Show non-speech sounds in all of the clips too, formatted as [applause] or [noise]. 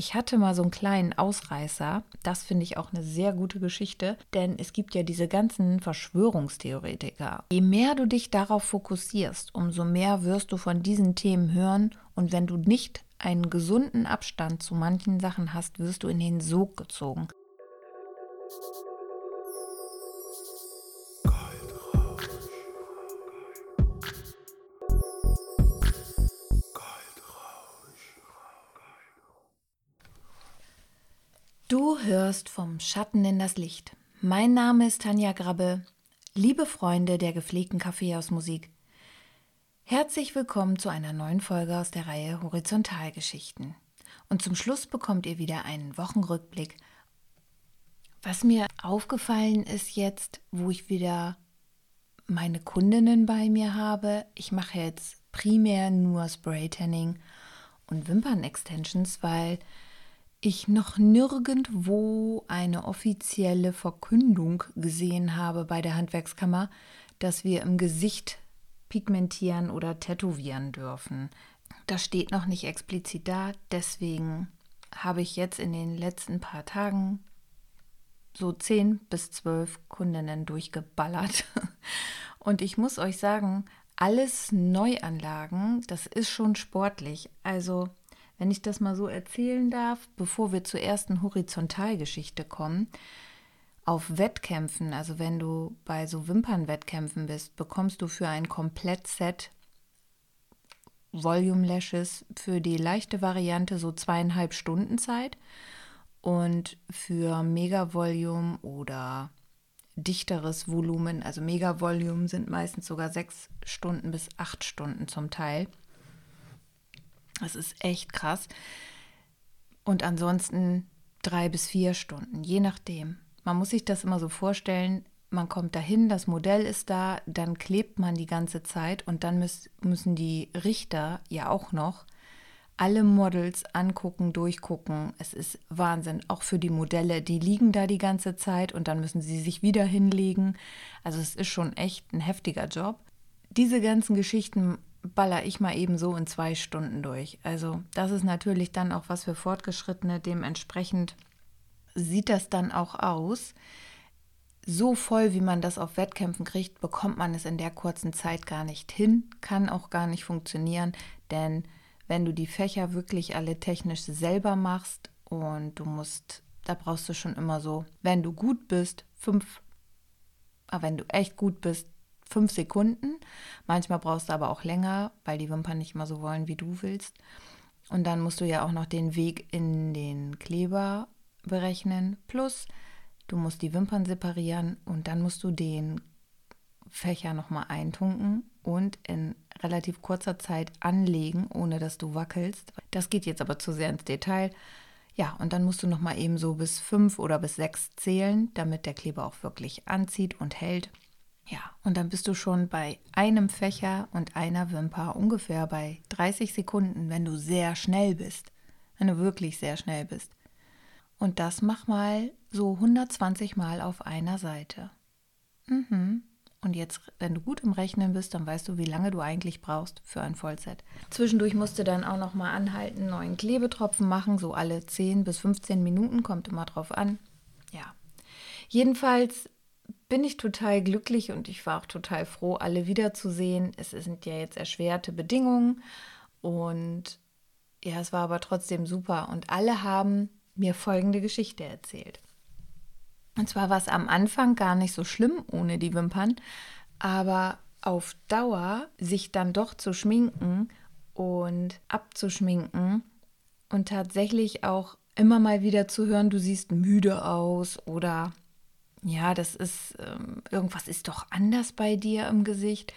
Ich hatte mal so einen kleinen Ausreißer. Das finde ich auch eine sehr gute Geschichte, denn es gibt ja diese ganzen Verschwörungstheoretiker. Je mehr du dich darauf fokussierst, umso mehr wirst du von diesen Themen hören und wenn du nicht einen gesunden Abstand zu manchen Sachen hast, wirst du in den Sog gezogen. Du hörst vom Schatten in das Licht. Mein Name ist Tanja Grabbe. Liebe Freunde der gepflegten Kaffeehausmusik. Herzlich willkommen zu einer neuen Folge aus der Reihe Horizontalgeschichten. Und zum Schluss bekommt ihr wieder einen Wochenrückblick. Was mir aufgefallen ist jetzt, wo ich wieder meine Kundinnen bei mir habe, ich mache jetzt primär nur Spray Tanning und Wimpern-Extensions, weil ich noch nirgendwo eine offizielle Verkündung gesehen habe bei der Handwerkskammer, dass wir im Gesicht pigmentieren oder tätowieren dürfen. Das steht noch nicht explizit da, deswegen habe ich jetzt in den letzten paar Tagen so zehn bis zwölf Kundinnen durchgeballert. [laughs] Und ich muss euch sagen, alles Neuanlagen, das ist schon sportlich. Also wenn ich das mal so erzählen darf, bevor wir zur ersten Horizontalgeschichte kommen, auf Wettkämpfen, also wenn du bei so Wimpernwettkämpfen bist, bekommst du für ein Komplettset Volume Lashes für die leichte Variante so zweieinhalb Stunden Zeit und für Mega Volume oder dichteres Volumen, also Mega Volume sind meistens sogar sechs Stunden bis acht Stunden zum Teil. Das ist echt krass. Und ansonsten drei bis vier Stunden, je nachdem. Man muss sich das immer so vorstellen, man kommt dahin, das Modell ist da, dann klebt man die ganze Zeit und dann müß, müssen die Richter ja auch noch alle Models angucken, durchgucken. Es ist Wahnsinn, auch für die Modelle, die liegen da die ganze Zeit und dann müssen sie sich wieder hinlegen. Also es ist schon echt ein heftiger Job. Diese ganzen Geschichten baller ich mal eben so in zwei Stunden durch. Also das ist natürlich dann auch was für Fortgeschrittene. Dementsprechend sieht das dann auch aus. So voll, wie man das auf Wettkämpfen kriegt, bekommt man es in der kurzen Zeit gar nicht hin, kann auch gar nicht funktionieren, denn wenn du die Fächer wirklich alle technisch selber machst und du musst, da brauchst du schon immer so, wenn du gut bist, fünf, aber wenn du echt gut bist, fünf Sekunden. Manchmal brauchst du aber auch länger, weil die Wimpern nicht immer so wollen, wie du willst. Und dann musst du ja auch noch den Weg in den Kleber berechnen. Plus, du musst die Wimpern separieren und dann musst du den Fächer nochmal eintunken und in relativ kurzer Zeit anlegen, ohne dass du wackelst. Das geht jetzt aber zu sehr ins Detail. Ja, und dann musst du nochmal eben so bis fünf oder bis sechs zählen, damit der Kleber auch wirklich anzieht und hält. Ja, und dann bist du schon bei einem Fächer und einer Wimper ungefähr bei 30 Sekunden, wenn du sehr schnell bist. Wenn du wirklich sehr schnell bist. Und das mach mal so 120 Mal auf einer Seite. Mhm. Und jetzt, wenn du gut im Rechnen bist, dann weißt du, wie lange du eigentlich brauchst für ein Vollset. Zwischendurch musst du dann auch noch mal anhalten, neuen Klebetropfen machen, so alle 10 bis 15 Minuten, kommt immer drauf an. Ja. Jedenfalls bin ich total glücklich und ich war auch total froh, alle wiederzusehen. Es sind ja jetzt erschwerte Bedingungen und ja, es war aber trotzdem super und alle haben mir folgende Geschichte erzählt. Und zwar war es am Anfang gar nicht so schlimm ohne die Wimpern, aber auf Dauer sich dann doch zu schminken und abzuschminken und tatsächlich auch immer mal wieder zu hören, du siehst müde aus oder ja, das ist, ähm, irgendwas ist doch anders bei dir im Gesicht.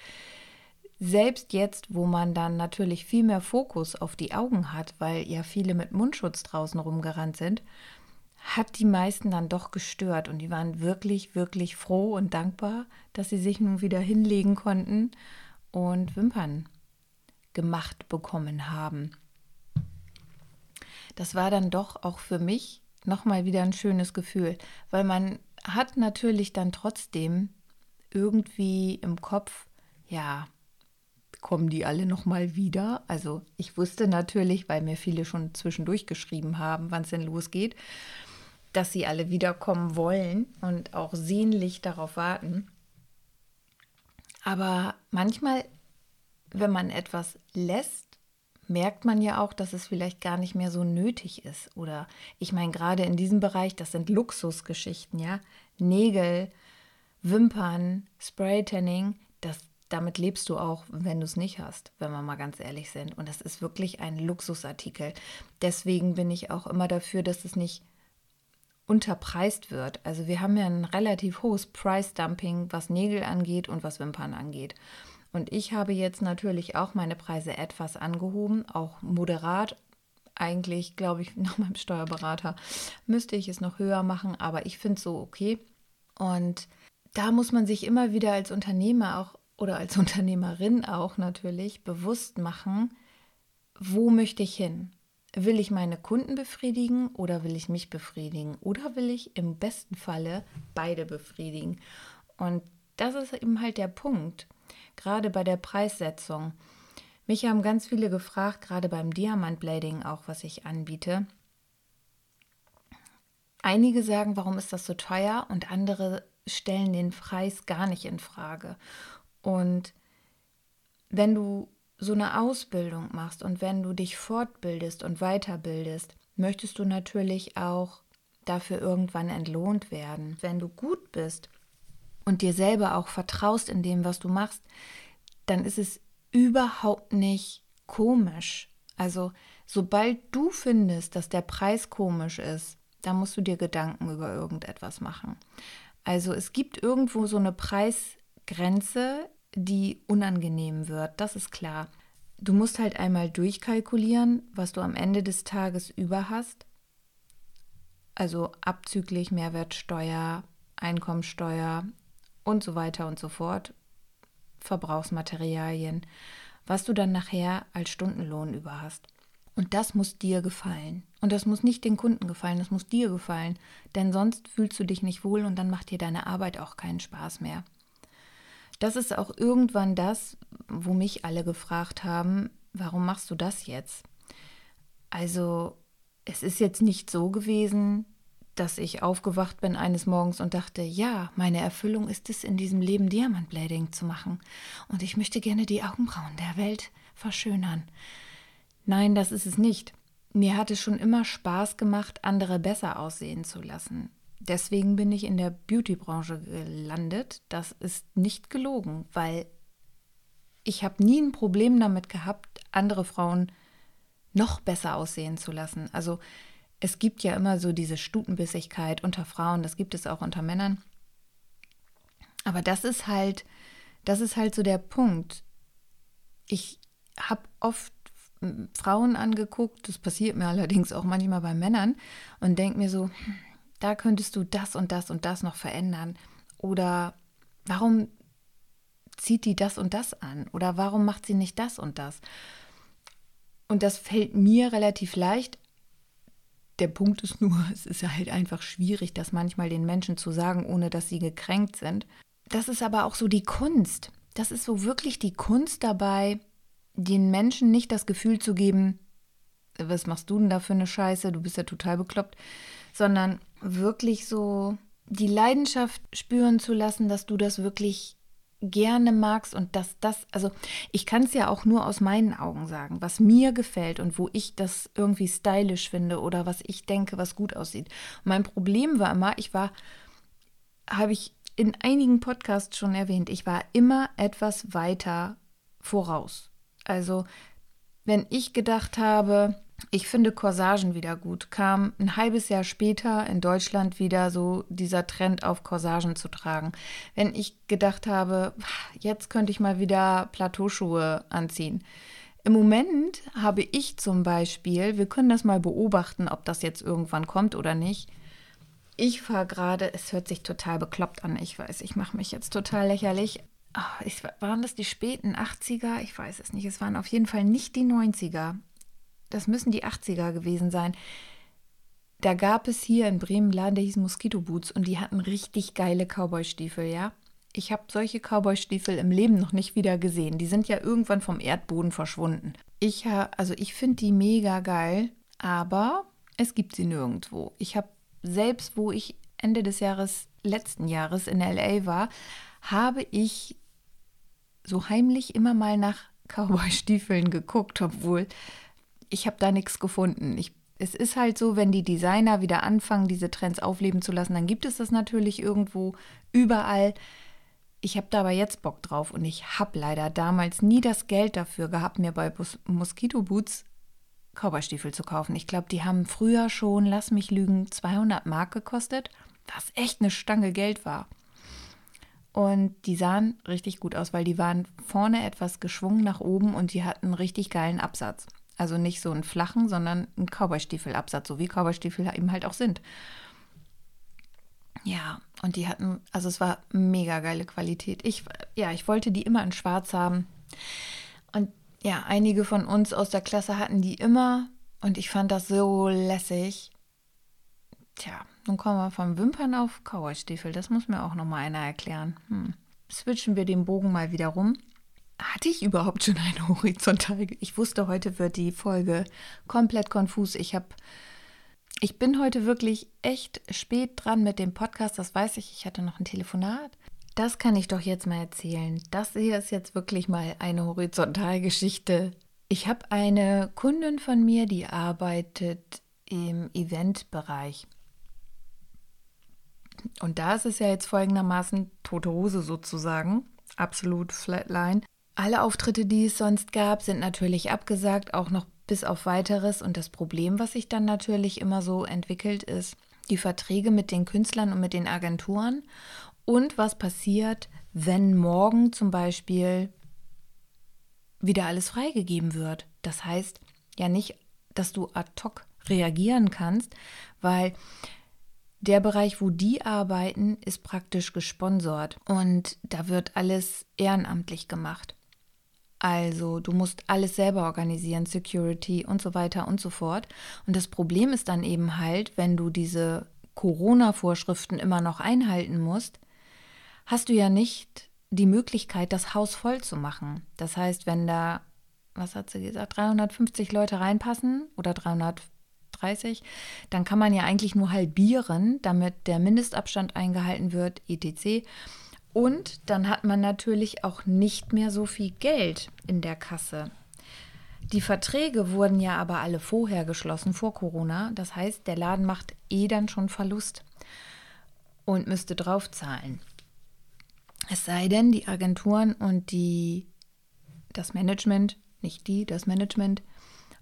Selbst jetzt, wo man dann natürlich viel mehr Fokus auf die Augen hat, weil ja viele mit Mundschutz draußen rumgerannt sind, hat die meisten dann doch gestört und die waren wirklich, wirklich froh und dankbar, dass sie sich nun wieder hinlegen konnten und Wimpern gemacht bekommen haben. Das war dann doch auch für mich nochmal wieder ein schönes Gefühl, weil man hat natürlich dann trotzdem irgendwie im Kopf, ja, kommen die alle nochmal wieder. Also ich wusste natürlich, weil mir viele schon zwischendurch geschrieben haben, wann es denn losgeht, dass sie alle wiederkommen wollen und auch sehnlich darauf warten. Aber manchmal, wenn man etwas lässt, merkt man ja auch, dass es vielleicht gar nicht mehr so nötig ist. Oder ich meine, gerade in diesem Bereich, das sind Luxusgeschichten, ja. Nägel, Wimpern, Spray-Tanning, damit lebst du auch, wenn du es nicht hast, wenn wir mal ganz ehrlich sind. Und das ist wirklich ein Luxusartikel. Deswegen bin ich auch immer dafür, dass es nicht unterpreist wird. Also wir haben ja ein relativ hohes Price-Dumping, was Nägel angeht und was Wimpern angeht. Und ich habe jetzt natürlich auch meine Preise etwas angehoben, auch moderat. Eigentlich, glaube ich, [laughs] nach meinem Steuerberater müsste ich es noch höher machen, aber ich finde es so okay. Und da muss man sich immer wieder als Unternehmer auch oder als [laughs] Unternehmerin auch natürlich bewusst machen, wo möchte ich hin? Will ich meine Kunden befriedigen oder will ich mich befriedigen? Oder will ich im besten Falle beide befriedigen? Und das ist eben halt der Punkt gerade bei der Preissetzung. Mich haben ganz viele gefragt, gerade beim Diamantblading auch, was ich anbiete. Einige sagen, warum ist das so teuer und andere stellen den Preis gar nicht in Frage. Und wenn du so eine Ausbildung machst und wenn du dich fortbildest und weiterbildest, möchtest du natürlich auch dafür irgendwann entlohnt werden. Wenn du gut bist und dir selber auch vertraust in dem, was du machst, dann ist es überhaupt nicht komisch. Also sobald du findest, dass der Preis komisch ist, dann musst du dir Gedanken über irgendetwas machen. Also es gibt irgendwo so eine Preisgrenze, die unangenehm wird, das ist klar. Du musst halt einmal durchkalkulieren, was du am Ende des Tages über hast. Also abzüglich Mehrwertsteuer, Einkommensteuer, und so weiter und so fort, Verbrauchsmaterialien, was du dann nachher als Stundenlohn über hast. Und das muss dir gefallen. Und das muss nicht den Kunden gefallen, das muss dir gefallen. Denn sonst fühlst du dich nicht wohl und dann macht dir deine Arbeit auch keinen Spaß mehr. Das ist auch irgendwann das, wo mich alle gefragt haben, warum machst du das jetzt? Also es ist jetzt nicht so gewesen, dass ich aufgewacht bin eines Morgens und dachte, ja, meine Erfüllung ist es, in diesem Leben Diamantblading zu machen. Und ich möchte gerne die Augenbrauen der Welt verschönern. Nein, das ist es nicht. Mir hat es schon immer Spaß gemacht, andere besser aussehen zu lassen. Deswegen bin ich in der Beautybranche gelandet. Das ist nicht gelogen, weil ich habe nie ein Problem damit gehabt, andere Frauen noch besser aussehen zu lassen. Also es gibt ja immer so diese Stutenbissigkeit unter Frauen, das gibt es auch unter Männern. Aber das ist halt, das ist halt so der Punkt. Ich habe oft Frauen angeguckt, das passiert mir allerdings auch manchmal bei Männern und denke mir so, hm, da könntest du das und das und das noch verändern. Oder warum zieht die das und das an? Oder warum macht sie nicht das und das? Und das fällt mir relativ leicht, der Punkt ist nur, [laughs] es ist halt einfach schwierig, das manchmal den Menschen zu sagen, ohne dass sie gekränkt sind. Das ist aber auch so die Kunst. Das ist so wirklich die Kunst dabei, den Menschen nicht das Gefühl zu geben, was machst du denn da für eine Scheiße, du bist ja total bekloppt, sondern wirklich so die Leidenschaft spüren zu lassen, dass du das wirklich gerne magst und dass das, also ich kann es ja auch nur aus meinen Augen sagen, was mir gefällt und wo ich das irgendwie stylisch finde oder was ich denke, was gut aussieht. Mein Problem war immer, ich war, habe ich in einigen Podcasts schon erwähnt, ich war immer etwas weiter voraus. Also wenn ich gedacht habe, ich finde Corsagen wieder gut. Kam ein halbes Jahr später in Deutschland wieder so dieser Trend auf Corsagen zu tragen. Wenn ich gedacht habe, jetzt könnte ich mal wieder Plateauschuhe anziehen. Im Moment habe ich zum Beispiel, wir können das mal beobachten, ob das jetzt irgendwann kommt oder nicht. Ich fahre gerade, es hört sich total bekloppt an, ich weiß, ich mache mich jetzt total lächerlich. Ach, ich, waren das die späten 80er? Ich weiß es nicht. Es waren auf jeden Fall nicht die 90er das müssen die 80er gewesen sein. Da gab es hier in Bremen einen Laden, der hieß Mosquito Boots und die hatten richtig geile Cowboy-Stiefel, ja. Ich habe solche Cowboy-Stiefel im Leben noch nicht wieder gesehen. Die sind ja irgendwann vom Erdboden verschwunden. Ich also ich finde die mega geil, aber es gibt sie nirgendwo. Ich habe selbst, wo ich Ende des Jahres letzten Jahres in LA war, habe ich so heimlich immer mal nach Cowboy-Stiefeln geguckt, obwohl ich habe da nichts gefunden. Ich, es ist halt so, wenn die Designer wieder anfangen, diese Trends aufleben zu lassen, dann gibt es das natürlich irgendwo überall. Ich habe da aber jetzt Bock drauf und ich habe leider damals nie das Geld dafür gehabt, mir bei Bus Mosquito Boots Cowboystiefel zu kaufen. Ich glaube, die haben früher schon, lass mich lügen, 200 Mark gekostet, was echt eine Stange Geld war. Und die sahen richtig gut aus, weil die waren vorne etwas geschwungen nach oben und die hatten einen richtig geilen Absatz. Also nicht so einen flachen, sondern einen Cowboystiefel-Absatz, so wie Cowboystiefel eben halt auch sind. Ja, und die hatten, also es war mega geile Qualität. Ich, ja, ich wollte die immer in schwarz haben. Und ja, einige von uns aus der Klasse hatten die immer und ich fand das so lässig. Tja, nun kommen wir vom Wimpern auf Cowboystiefel. Das muss mir auch noch mal einer erklären. Hm. Switchen wir den Bogen mal wieder rum. Hatte ich überhaupt schon eine [laughs] horizontale? Ich wusste, heute wird die Folge komplett konfus. Ich habe ich bin heute wirklich echt spät dran mit dem Podcast, das weiß ich. Ich hatte noch ein Telefonat. Das kann ich doch jetzt mal erzählen. Das hier ist jetzt wirklich mal eine Horizontalgeschichte. Ich habe eine Kundin von mir, die arbeitet im Eventbereich. Und da ist es ja jetzt folgendermaßen tote Hose sozusagen, absolut flatline. Alle Auftritte, die es sonst gab, sind natürlich abgesagt, auch noch bis auf weiteres. Und das Problem, was sich dann natürlich immer so entwickelt, ist die Verträge mit den Künstlern und mit den Agenturen. Und was passiert, wenn morgen zum Beispiel wieder alles freigegeben wird. Das heißt ja nicht, dass du ad hoc reagieren kannst, weil der Bereich, wo die arbeiten, ist praktisch gesponsert und da wird alles ehrenamtlich gemacht. Also du musst alles selber organisieren, Security und so weiter und so fort. Und das Problem ist dann eben halt, wenn du diese Corona-Vorschriften immer noch einhalten musst, hast du ja nicht die Möglichkeit, das Haus voll zu machen. Das heißt, wenn da, was hat sie gesagt, 350 Leute reinpassen oder 330, dann kann man ja eigentlich nur halbieren, damit der Mindestabstand eingehalten wird, etc. Und dann hat man natürlich auch nicht mehr so viel Geld in der Kasse. Die Verträge wurden ja aber alle vorher geschlossen, vor Corona. Das heißt, der Laden macht eh dann schon Verlust und müsste draufzahlen. Es sei denn, die Agenturen und die, das Management, nicht die, das Management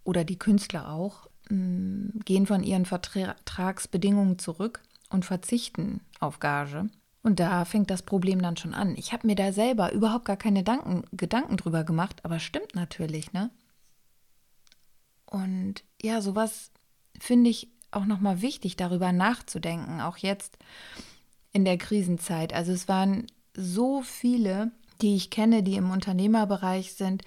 oder die Künstler auch, mm, gehen von ihren Vertragsbedingungen zurück und verzichten auf Gage. Und da fängt das Problem dann schon an. Ich habe mir da selber überhaupt gar keine Gedanken, Gedanken drüber gemacht, aber stimmt natürlich, ne? Und ja, sowas finde ich auch nochmal wichtig, darüber nachzudenken, auch jetzt in der Krisenzeit. Also es waren so viele, die ich kenne, die im Unternehmerbereich sind,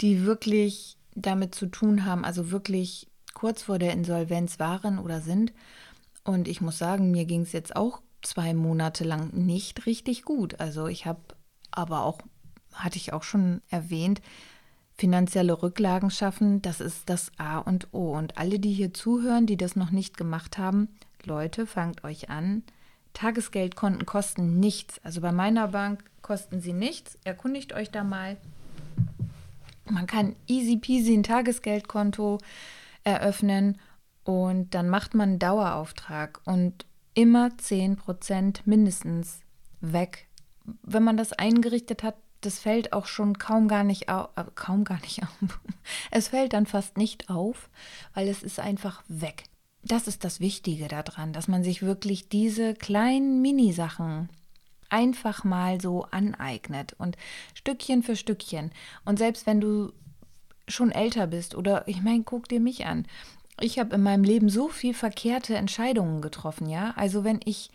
die wirklich damit zu tun haben, also wirklich kurz vor der Insolvenz waren oder sind. Und ich muss sagen, mir ging es jetzt auch zwei Monate lang nicht richtig gut. Also ich habe aber auch, hatte ich auch schon erwähnt, finanzielle Rücklagen schaffen, das ist das A und O. Und alle, die hier zuhören, die das noch nicht gemacht haben, Leute, fangt euch an. Tagesgeldkonten kosten nichts. Also bei meiner Bank kosten sie nichts. Erkundigt euch da mal. Man kann easy peasy ein Tagesgeldkonto eröffnen und dann macht man einen Dauerauftrag. Und immer 10% mindestens weg. Wenn man das eingerichtet hat, das fällt auch schon kaum gar nicht auf, äh, kaum gar nicht [laughs] auf. Es fällt dann fast nicht auf, weil es ist einfach weg. Das ist das Wichtige daran, dass man sich wirklich diese kleinen Minisachen einfach mal so aneignet und Stückchen für Stückchen. Und selbst wenn du schon älter bist oder ich meine, guck dir mich an ich habe in meinem Leben so viel verkehrte Entscheidungen getroffen, ja. Also wenn ich,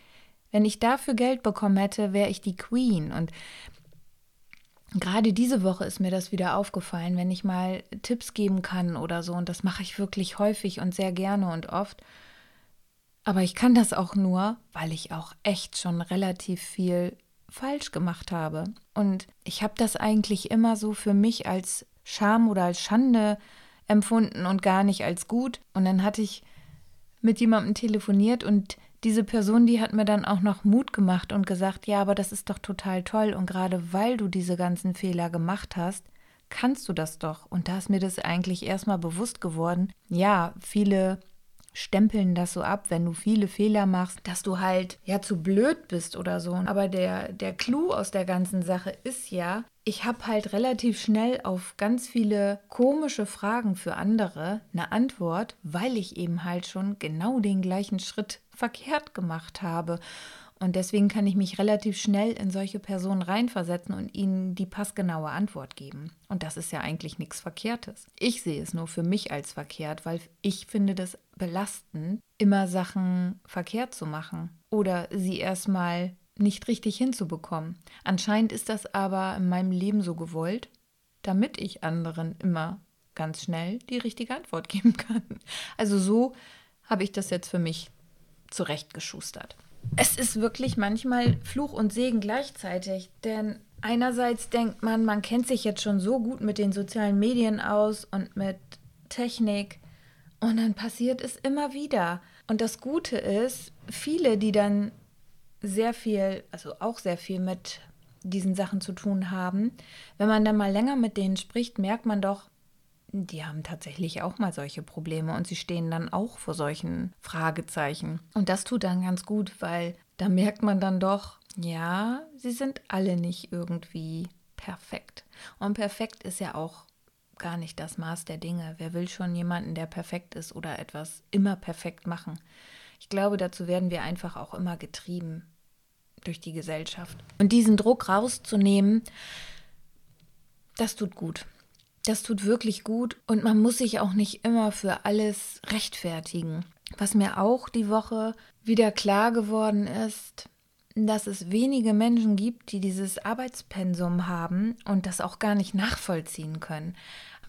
wenn ich dafür Geld bekommen hätte, wäre ich die Queen. Und gerade diese Woche ist mir das wieder aufgefallen, wenn ich mal Tipps geben kann oder so. Und das mache ich wirklich häufig und sehr gerne und oft. Aber ich kann das auch nur, weil ich auch echt schon relativ viel falsch gemacht habe. Und ich habe das eigentlich immer so für mich als Scham oder als Schande empfunden und gar nicht als gut. Und dann hatte ich mit jemandem telefoniert und diese Person, die hat mir dann auch noch Mut gemacht und gesagt, ja, aber das ist doch total toll und gerade weil du diese ganzen Fehler gemacht hast, kannst du das doch. Und da ist mir das eigentlich erstmal bewusst geworden. Ja, viele stempeln das so ab, wenn du viele Fehler machst, dass du halt ja zu blöd bist oder so. Aber der, der Clou aus der ganzen Sache ist ja, ich habe halt relativ schnell auf ganz viele komische Fragen für andere eine Antwort, weil ich eben halt schon genau den gleichen Schritt verkehrt gemacht habe. Und deswegen kann ich mich relativ schnell in solche Personen reinversetzen und ihnen die passgenaue Antwort geben. Und das ist ja eigentlich nichts Verkehrtes. Ich sehe es nur für mich als verkehrt, weil ich finde das belastend, immer Sachen verkehrt zu machen oder sie erstmal nicht richtig hinzubekommen. Anscheinend ist das aber in meinem Leben so gewollt, damit ich anderen immer ganz schnell die richtige Antwort [laughs] geben kann. Also so habe ich das jetzt für mich zurechtgeschustert es ist wirklich manchmal Fluch und Segen gleichzeitig. Denn einerseits denkt man, man kennt sich jetzt schon so gut mit den sozialen Medien aus und mit Technik. Und dann passiert es immer wieder. Und das Gute ist, viele, die dann sehr viel, also auch sehr viel mit diesen Sachen zu tun haben, wenn man dann mal länger mit denen spricht, merkt man doch, die haben tatsächlich auch mal solche Probleme und sie stehen dann auch vor solchen Fragezeichen. Und das tut dann ganz gut, weil da merkt man dann doch, ja, sie sind alle nicht irgendwie perfekt. Und perfekt ist ja auch gar nicht das Maß der Dinge. Wer will schon jemanden, der perfekt ist oder etwas immer perfekt machen? Ich glaube, dazu werden wir einfach auch immer getrieben durch die Gesellschaft. Und diesen Druck rauszunehmen, das tut gut. Das tut wirklich gut und man muss sich auch nicht immer für alles rechtfertigen. Was mir auch die Woche wieder klar geworden ist, dass es wenige Menschen gibt, die dieses Arbeitspensum haben und das auch gar nicht nachvollziehen können.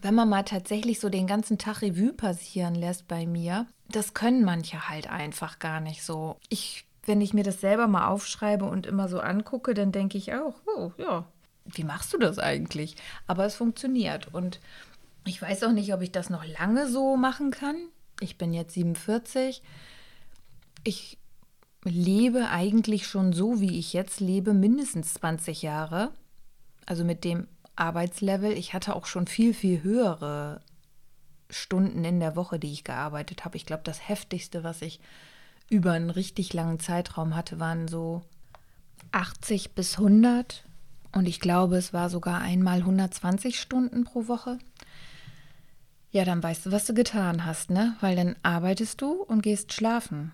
Wenn man mal tatsächlich so den ganzen Tag Revue passieren lässt bei mir, das können manche halt einfach gar nicht so. Ich, wenn ich mir das selber mal aufschreibe und immer so angucke, dann denke ich auch, oh ja, wie machst du das eigentlich? Aber es funktioniert. Und ich weiß auch nicht, ob ich das noch lange so machen kann. Ich bin jetzt 47. Ich lebe eigentlich schon so, wie ich jetzt lebe, mindestens 20 Jahre. Also mit dem Arbeitslevel. Ich hatte auch schon viel, viel höhere Stunden in der Woche, die ich gearbeitet habe. Ich glaube, das heftigste, was ich über einen richtig langen Zeitraum hatte, waren so 80 bis 100 und ich glaube, es war sogar einmal 120 Stunden pro Woche. Ja, dann weißt du, was du getan hast, ne? Weil dann arbeitest du und gehst schlafen.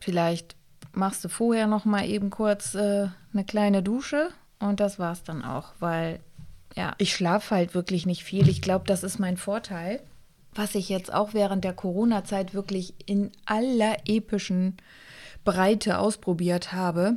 Vielleicht machst du vorher noch mal eben kurz äh, eine kleine Dusche und das war's dann auch, weil ja, ich schlafe halt wirklich nicht viel. Ich glaube, das ist mein Vorteil, was ich jetzt auch während der Corona-Zeit wirklich in aller epischen Breite ausprobiert habe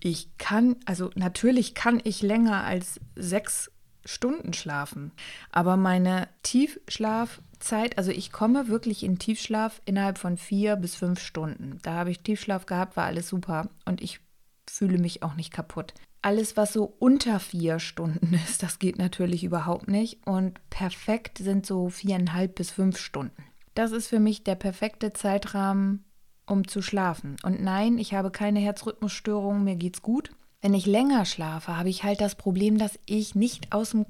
ich kann, also natürlich kann ich länger als sechs Stunden schlafen, aber meine Tiefschlafzeit, also ich komme wirklich in Tiefschlaf innerhalb von vier bis fünf Stunden. Da habe ich Tiefschlaf gehabt, war alles super und ich fühle mich auch nicht kaputt. Alles, was so unter vier Stunden ist, das geht natürlich überhaupt nicht. Und perfekt sind so viereinhalb bis fünf Stunden. Das ist für mich der perfekte Zeitrahmen, um zu schlafen. Und nein, ich habe keine Herzrhythmusstörungen, mir geht's gut. Wenn ich länger schlafe, habe ich halt das Problem, dass ich nicht aus dem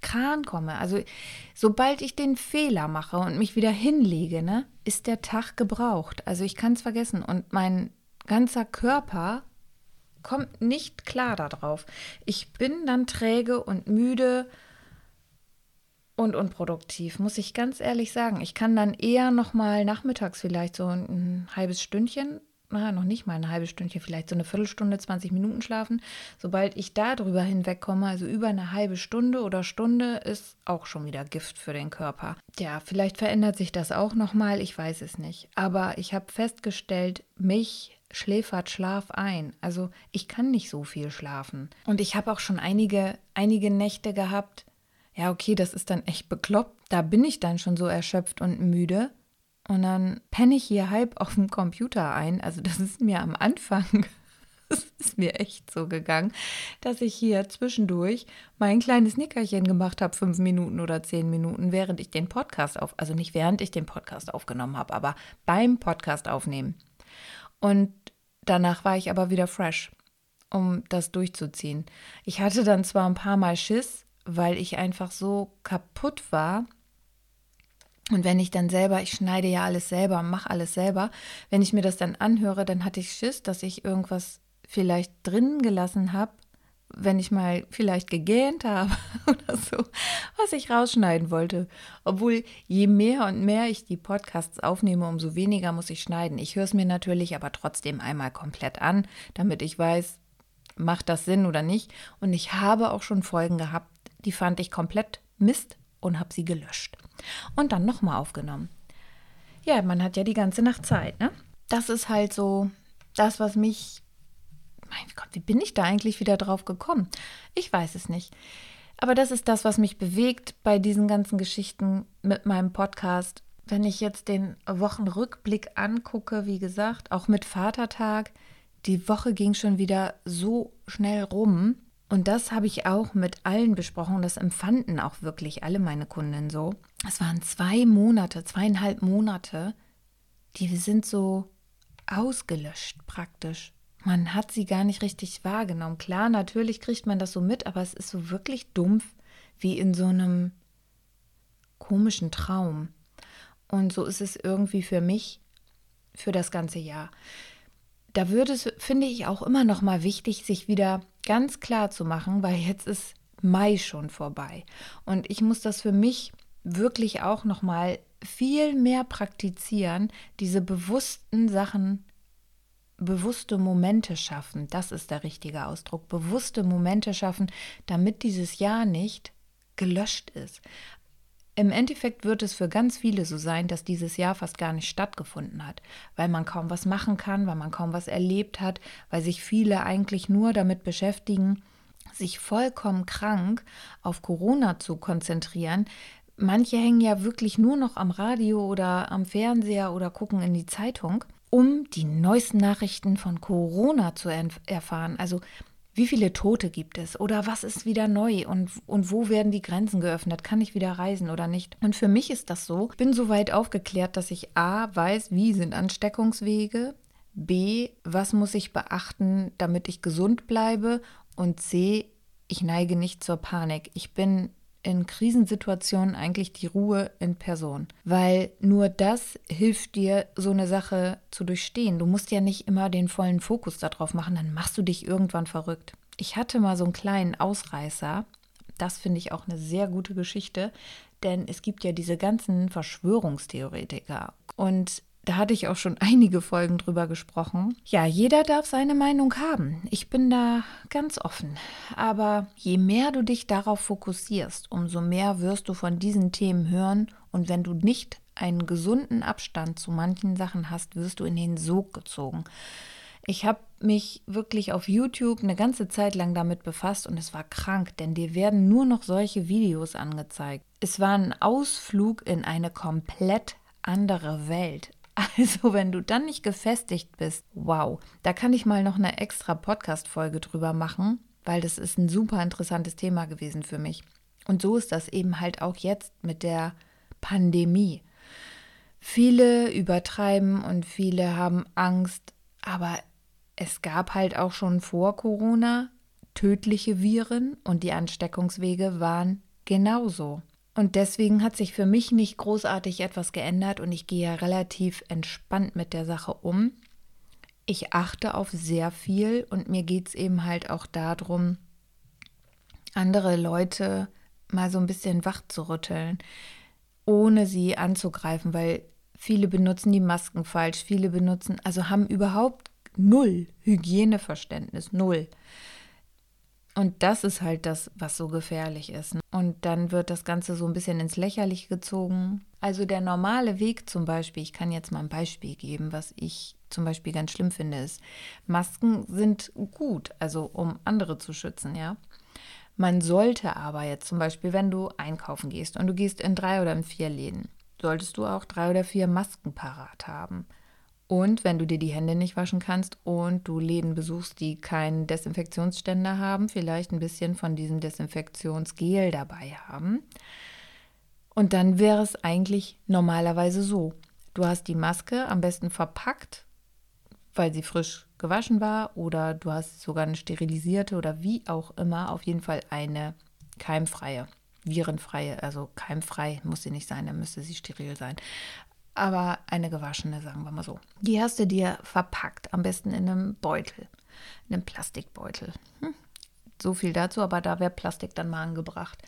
Kran komme. Also sobald ich den Fehler mache und mich wieder hinlege, ne, ist der Tag gebraucht. Also ich kann es vergessen und mein ganzer Körper kommt nicht klar darauf. Ich bin dann träge und müde und unproduktiv, muss ich ganz ehrlich sagen. Ich kann dann eher noch mal nachmittags vielleicht so ein, halbes Stündchen, na, noch nicht mal ein halbes Stündchen, vielleicht so eine Viertelstunde, 20 Minuten schlafen. Sobald ich da drüber hinwegkomme, also über eine halbe Stunde oder Stunde, ist auch schon wieder Gift für den Körper. Ja, vielleicht verändert sich das auch noch mal, ich weiß es nicht. Aber ich habe festgestellt, mich schläfert Schlaf ein. Also ich kann nicht so viel schlafen. Und ich habe auch schon einige, einige Nächte gehabt, ja, okay, das ist dann echt bekloppt. Da bin ich dann schon so erschöpft und müde. Und dann penne ich hier halb auf dem Computer ein. Also das ist mir am Anfang [laughs] Es ist mir echt so gegangen, dass ich hier zwischendurch mein kleines Nickerchen gemacht habe, fünf Minuten oder zehn Minuten, während ich den Podcast auf, also nicht während ich den Podcast aufgenommen habe, aber beim Podcast aufnehmen. Und danach war ich aber wieder fresh, um das durchzuziehen. Ich hatte dann zwar ein paar Mal Schiss, weil ich einfach so kaputt war und wenn ich dann selber, ich schneide ja alles selber, mache alles selber, wenn ich mir das dann anhöre, dann hatte ich Schiss, dass ich irgendwas vielleicht drin gelassen habe, wenn ich mal vielleicht gegähnt habe [laughs] oder so, was ich rausschneiden wollte. Obwohl je mehr und mehr ich die Podcasts aufnehme, umso weniger muss ich schneiden. Ich höre es mir natürlich aber trotzdem einmal komplett an, damit ich weiß, macht das Sinn oder nicht. Und ich habe auch schon Folgen gehabt, die fand ich komplett Mist und habe sie gelöscht. Und dann nochmal aufgenommen. Ja, man hat ja die ganze Nacht Zeit, ne? Das ist halt so das, was mich. Mein Gott, wie bin ich da eigentlich wieder drauf gekommen? Ich weiß es nicht. Aber das ist das, was mich bewegt bei diesen ganzen Geschichten mit meinem Podcast. Wenn ich jetzt den Wochenrückblick angucke, wie gesagt, auch mit Vatertag, die Woche ging schon wieder so schnell rum. Und das habe ich auch mit allen besprochen. Das empfanden auch wirklich alle meine Kunden so. Es waren zwei Monate, zweieinhalb Monate, die sind so ausgelöscht praktisch. Man hat sie gar nicht richtig wahrgenommen. Klar, natürlich kriegt man das so mit, aber es ist so wirklich dumpf wie in so einem komischen Traum. Und so ist es irgendwie für mich für das ganze Jahr da würde es, finde ich, auch immer noch mal wichtig, sich wieder ganz klar zu machen, weil jetzt ist Mai schon vorbei. Und ich muss das für mich wirklich auch noch mal viel mehr praktizieren, diese bewussten Sachen, bewusste Momente schaffen. Das ist der richtige Ausdruck. Bewusste Momente schaffen, damit dieses Jahr nicht gelöscht ist. Im Endeffekt wird es für ganz viele so sein, dass dieses Jahr fast gar nicht stattgefunden hat, weil man kaum was machen kann, weil man kaum was erlebt hat, weil sich viele eigentlich nur damit beschäftigen, sich vollkommen krank auf Corona zu konzentrieren. Manche hängen ja wirklich nur noch am Radio oder am Fernseher oder gucken in die Zeitung, um die neuesten Nachrichten von Corona zu erfahren. Also wie viele Tote gibt es? Oder was ist wieder neu? Und, und wo werden die Grenzen geöffnet? Kann ich wieder reisen oder nicht? Und für mich ist das so. Ich bin so weit aufgeklärt, dass ich A weiß, wie sind Ansteckungswege, B, was muss ich beachten, damit ich gesund bleibe? Und C, ich neige nicht zur Panik. Ich bin in Krisensituationen eigentlich die Ruhe in Person, weil nur das hilft dir, so eine Sache zu durchstehen. Du musst ja nicht immer den vollen Fokus darauf machen, dann machst du dich irgendwann verrückt. Ich hatte mal so einen kleinen Ausreißer, das finde ich auch eine sehr gute Geschichte, denn es gibt ja diese ganzen Verschwörungstheoretiker und da hatte ich auch schon einige Folgen drüber gesprochen. Ja, jeder darf seine Meinung haben. Ich bin da ganz offen. Aber je mehr du dich darauf fokussierst, umso mehr wirst du von diesen Themen hören. Und wenn du nicht einen gesunden Abstand zu manchen Sachen hast, wirst du in den Sog gezogen. Ich habe mich wirklich auf YouTube eine ganze Zeit lang damit befasst und es war krank, denn dir werden nur noch solche Videos angezeigt. Es war ein Ausflug in eine komplett andere Welt. Also, wenn du dann nicht gefestigt bist, wow, da kann ich mal noch eine extra Podcast-Folge drüber machen, weil das ist ein super interessantes Thema gewesen für mich. Und so ist das eben halt auch jetzt mit der Pandemie. Viele übertreiben und viele haben Angst, aber es gab halt auch schon vor Corona tödliche Viren und die Ansteckungswege waren genauso. Und deswegen hat sich für mich nicht großartig etwas geändert und ich gehe ja relativ entspannt mit der Sache um. Ich achte auf sehr viel und mir geht es eben halt auch darum, andere Leute mal so ein bisschen wach zu rütteln, ohne sie anzugreifen, weil viele benutzen die Masken falsch, viele benutzen, also haben überhaupt null Hygieneverständnis, null. Und das ist halt das, was so gefährlich ist. Ne? Und dann wird das Ganze so ein bisschen ins Lächerliche gezogen. Also der normale Weg zum Beispiel, ich kann jetzt mal ein Beispiel geben, was ich zum Beispiel ganz schlimm finde, ist, Masken sind gut, also um andere zu schützen, ja. Man sollte aber jetzt zum Beispiel, wenn du einkaufen gehst und du gehst in drei oder in vier Läden, solltest du auch drei oder vier Masken parat haben. Und wenn du dir die Hände nicht waschen kannst und du Läden besuchst, die keinen Desinfektionsständer haben, vielleicht ein bisschen von diesem Desinfektionsgel dabei haben. Und dann wäre es eigentlich normalerweise so. Du hast die Maske am besten verpackt, weil sie frisch gewaschen war, oder du hast sogar eine sterilisierte oder wie auch immer, auf jeden Fall eine keimfreie, virenfreie, also keimfrei muss sie nicht sein, dann müsste sie steril sein aber eine gewaschene, sagen wir mal so. Die hast du dir verpackt, am besten in einem Beutel, in einem Plastikbeutel. Hm. So viel dazu, aber da wäre Plastik dann mal angebracht.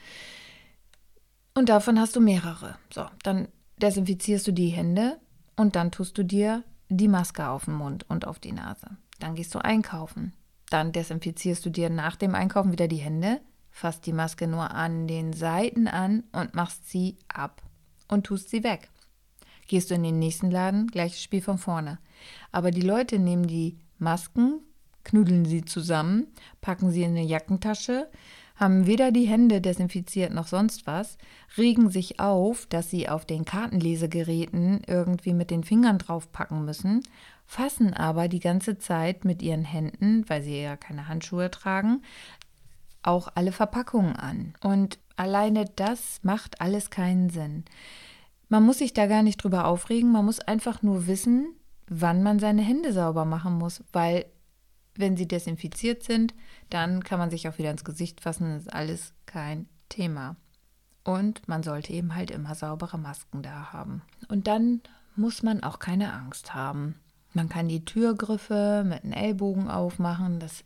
Und davon hast du mehrere. So, dann desinfizierst du die Hände und dann tust du dir die Maske auf den Mund und auf die Nase. Dann gehst du einkaufen. Dann desinfizierst du dir nach dem Einkaufen wieder die Hände, fasst die Maske nur an den Seiten an und machst sie ab und tust sie weg. Gehst du in den nächsten Laden, gleiches Spiel von vorne. Aber die Leute nehmen die Masken, knüdeln sie zusammen, packen sie in eine Jackentasche, haben weder die Hände desinfiziert noch sonst was, regen sich auf, dass sie auf den Kartenlesegeräten irgendwie mit den Fingern draufpacken müssen, fassen aber die ganze Zeit mit ihren Händen, weil sie ja keine Handschuhe tragen, auch alle Verpackungen an. Und alleine das macht alles keinen Sinn. Man muss sich da gar nicht drüber aufregen, man muss einfach nur wissen, wann man seine Hände sauber machen muss, weil wenn sie desinfiziert sind, dann kann man sich auch wieder ins Gesicht fassen, das ist alles kein Thema. Und man sollte eben halt immer saubere Masken da haben. Und dann muss man auch keine Angst haben. Man kann die Türgriffe mit einem Ellbogen aufmachen, das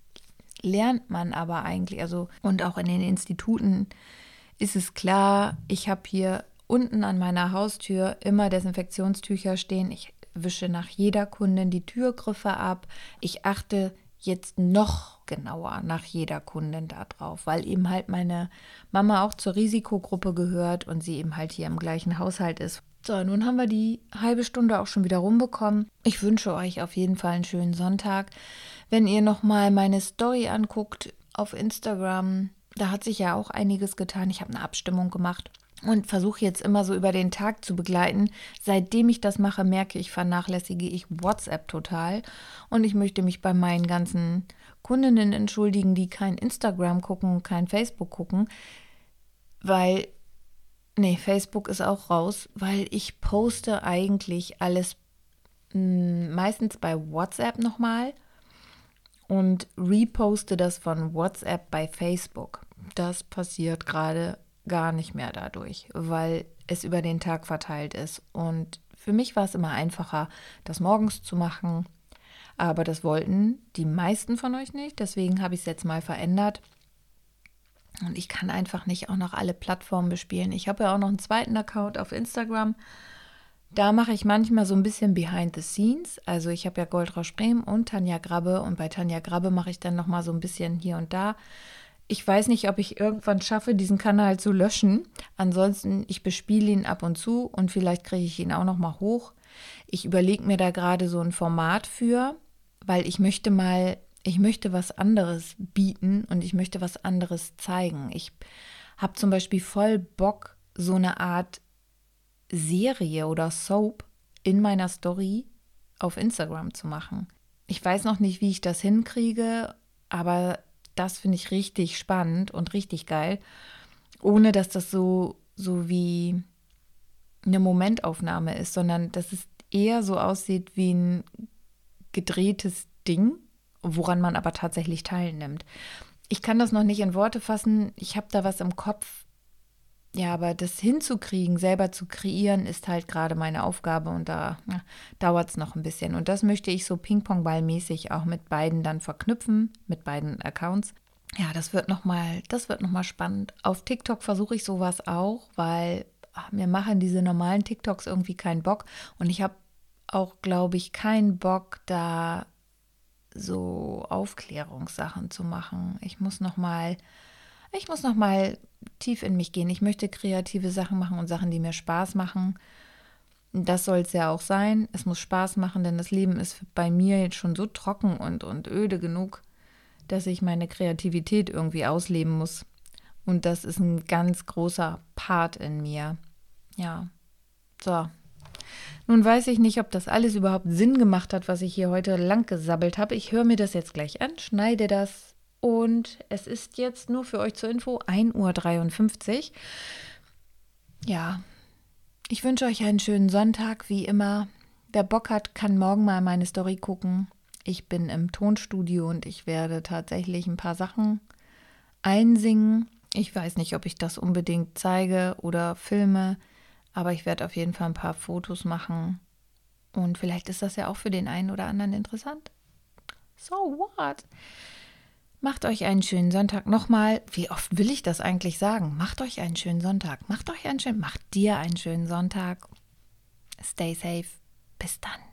lernt man aber eigentlich. Also, und auch in den Instituten ist es klar, ich habe hier unten an meiner Haustür immer Desinfektionstücher stehen. Ich wische nach jeder Kundin die Türgriffe ab. Ich achte jetzt noch genauer nach jeder Kundin da drauf, weil eben halt meine Mama auch zur Risikogruppe gehört und sie eben halt hier im gleichen Haushalt ist. So, nun haben wir die halbe Stunde auch schon wieder rumbekommen. Ich wünsche euch auf jeden Fall einen schönen Sonntag. Wenn ihr nochmal meine Story anguckt auf Instagram, da hat sich ja auch einiges getan. Ich habe eine Abstimmung gemacht und versuche jetzt immer so über den Tag zu begleiten. Seitdem ich das mache, merke ich, vernachlässige ich WhatsApp total. Und ich möchte mich bei meinen ganzen Kundinnen entschuldigen, die kein Instagram gucken, kein Facebook gucken, weil, nee, Facebook ist auch raus, weil ich poste eigentlich alles mh, hm, meistens bei WhatsApp nochmal und reposte das von WhatsApp bei Facebook. Das passiert gerade gar nicht mehr dadurch, weil es über den Tag verteilt ist. Und für mich war es immer einfacher, das morgens zu machen. Aber das wollten die meisten von euch nicht. Deswegen habe ich es jetzt mal verändert. Und ich kann einfach nicht auch noch alle Plattformen bespielen. Ich habe ja auch noch einen zweiten Account auf Instagram. Da mache ich manchmal so ein bisschen behind the scenes. Also ich habe ja Goldrausch Bremen und Tanja Grabbe und bei Tanja Grabbe mache ich dann noch mal so ein bisschen hier und da ich weiß nicht, ob ich irgendwann schaffe, diesen Kanal zu löschen. Ansonsten, ich bespiele ihn ab und zu und vielleicht kriege ich ihn auch noch mal hoch. Ich überlege mir da gerade so ein Format für, weil ich möchte mal, ich möchte was anderes bieten und ich möchte was anderes zeigen. Ich habe zum Beispiel voll Bock, so eine Art Serie oder Soap in meiner Story auf Instagram zu machen. Ich weiß noch nicht, wie ich das hinkriege, aber das finde ich richtig spannend und richtig geil, ohne dass das so, so wie eine Momentaufnahme ist, sondern dass es eher so aussieht wie ein gedrehtes Ding, woran man aber tatsächlich teilnimmt. Ich kann das noch nicht in Worte fassen. Ich habe da was im Kopf. Ja, aber das hinzukriegen, selber zu kreieren, ist halt gerade meine Aufgabe und da ja, dauert es noch ein bisschen. Und das möchte ich so Ping-Pong-Ball-mäßig auch mit beiden dann verknüpfen, mit beiden Accounts. Ja, das wird nochmal, das wird nochmal spannend. Auf TikTok versuche ich sowas auch, weil ach, mir machen diese normalen TikToks irgendwie keinen Bock. Und ich habe auch, glaube ich, keinen Bock, da so Aufklärungssachen zu machen. Ich muss nochmal, ich muss nochmal tief in mich gehen. Ich möchte kreative Sachen machen und Sachen, die mir Spaß machen. Das soll es ja auch sein. Es muss Spaß machen, denn das Leben ist bei mir jetzt schon so trocken und, und öde genug, dass ich meine Kreativität irgendwie ausleben muss. Und das ist ein ganz großer Part in mir. Ja. So. Nun weiß ich nicht, ob das alles überhaupt Sinn gemacht hat, was ich hier heute lang gesabbelt habe. Ich höre mir das jetzt gleich an, schneide das und es ist jetzt nur für euch zur Info 1.53 Uhr. Ja, ich wünsche euch einen schönen Sonntag, wie immer. Wer Bock hat, kann morgen mal meine Story gucken. Ich bin im Tonstudio und ich werde tatsächlich ein paar Sachen einsingen. Ich weiß nicht, ob ich das unbedingt zeige oder filme, aber ich werde auf jeden Fall ein paar Fotos machen. Und vielleicht ist das ja auch für den einen oder anderen interessant. So what? Macht euch einen schönen Sonntag. Nochmal, wie oft will ich das eigentlich sagen? Macht euch einen schönen Sonntag. Macht euch einen schönen, macht dir einen schönen Sonntag. Stay safe. Bis dann.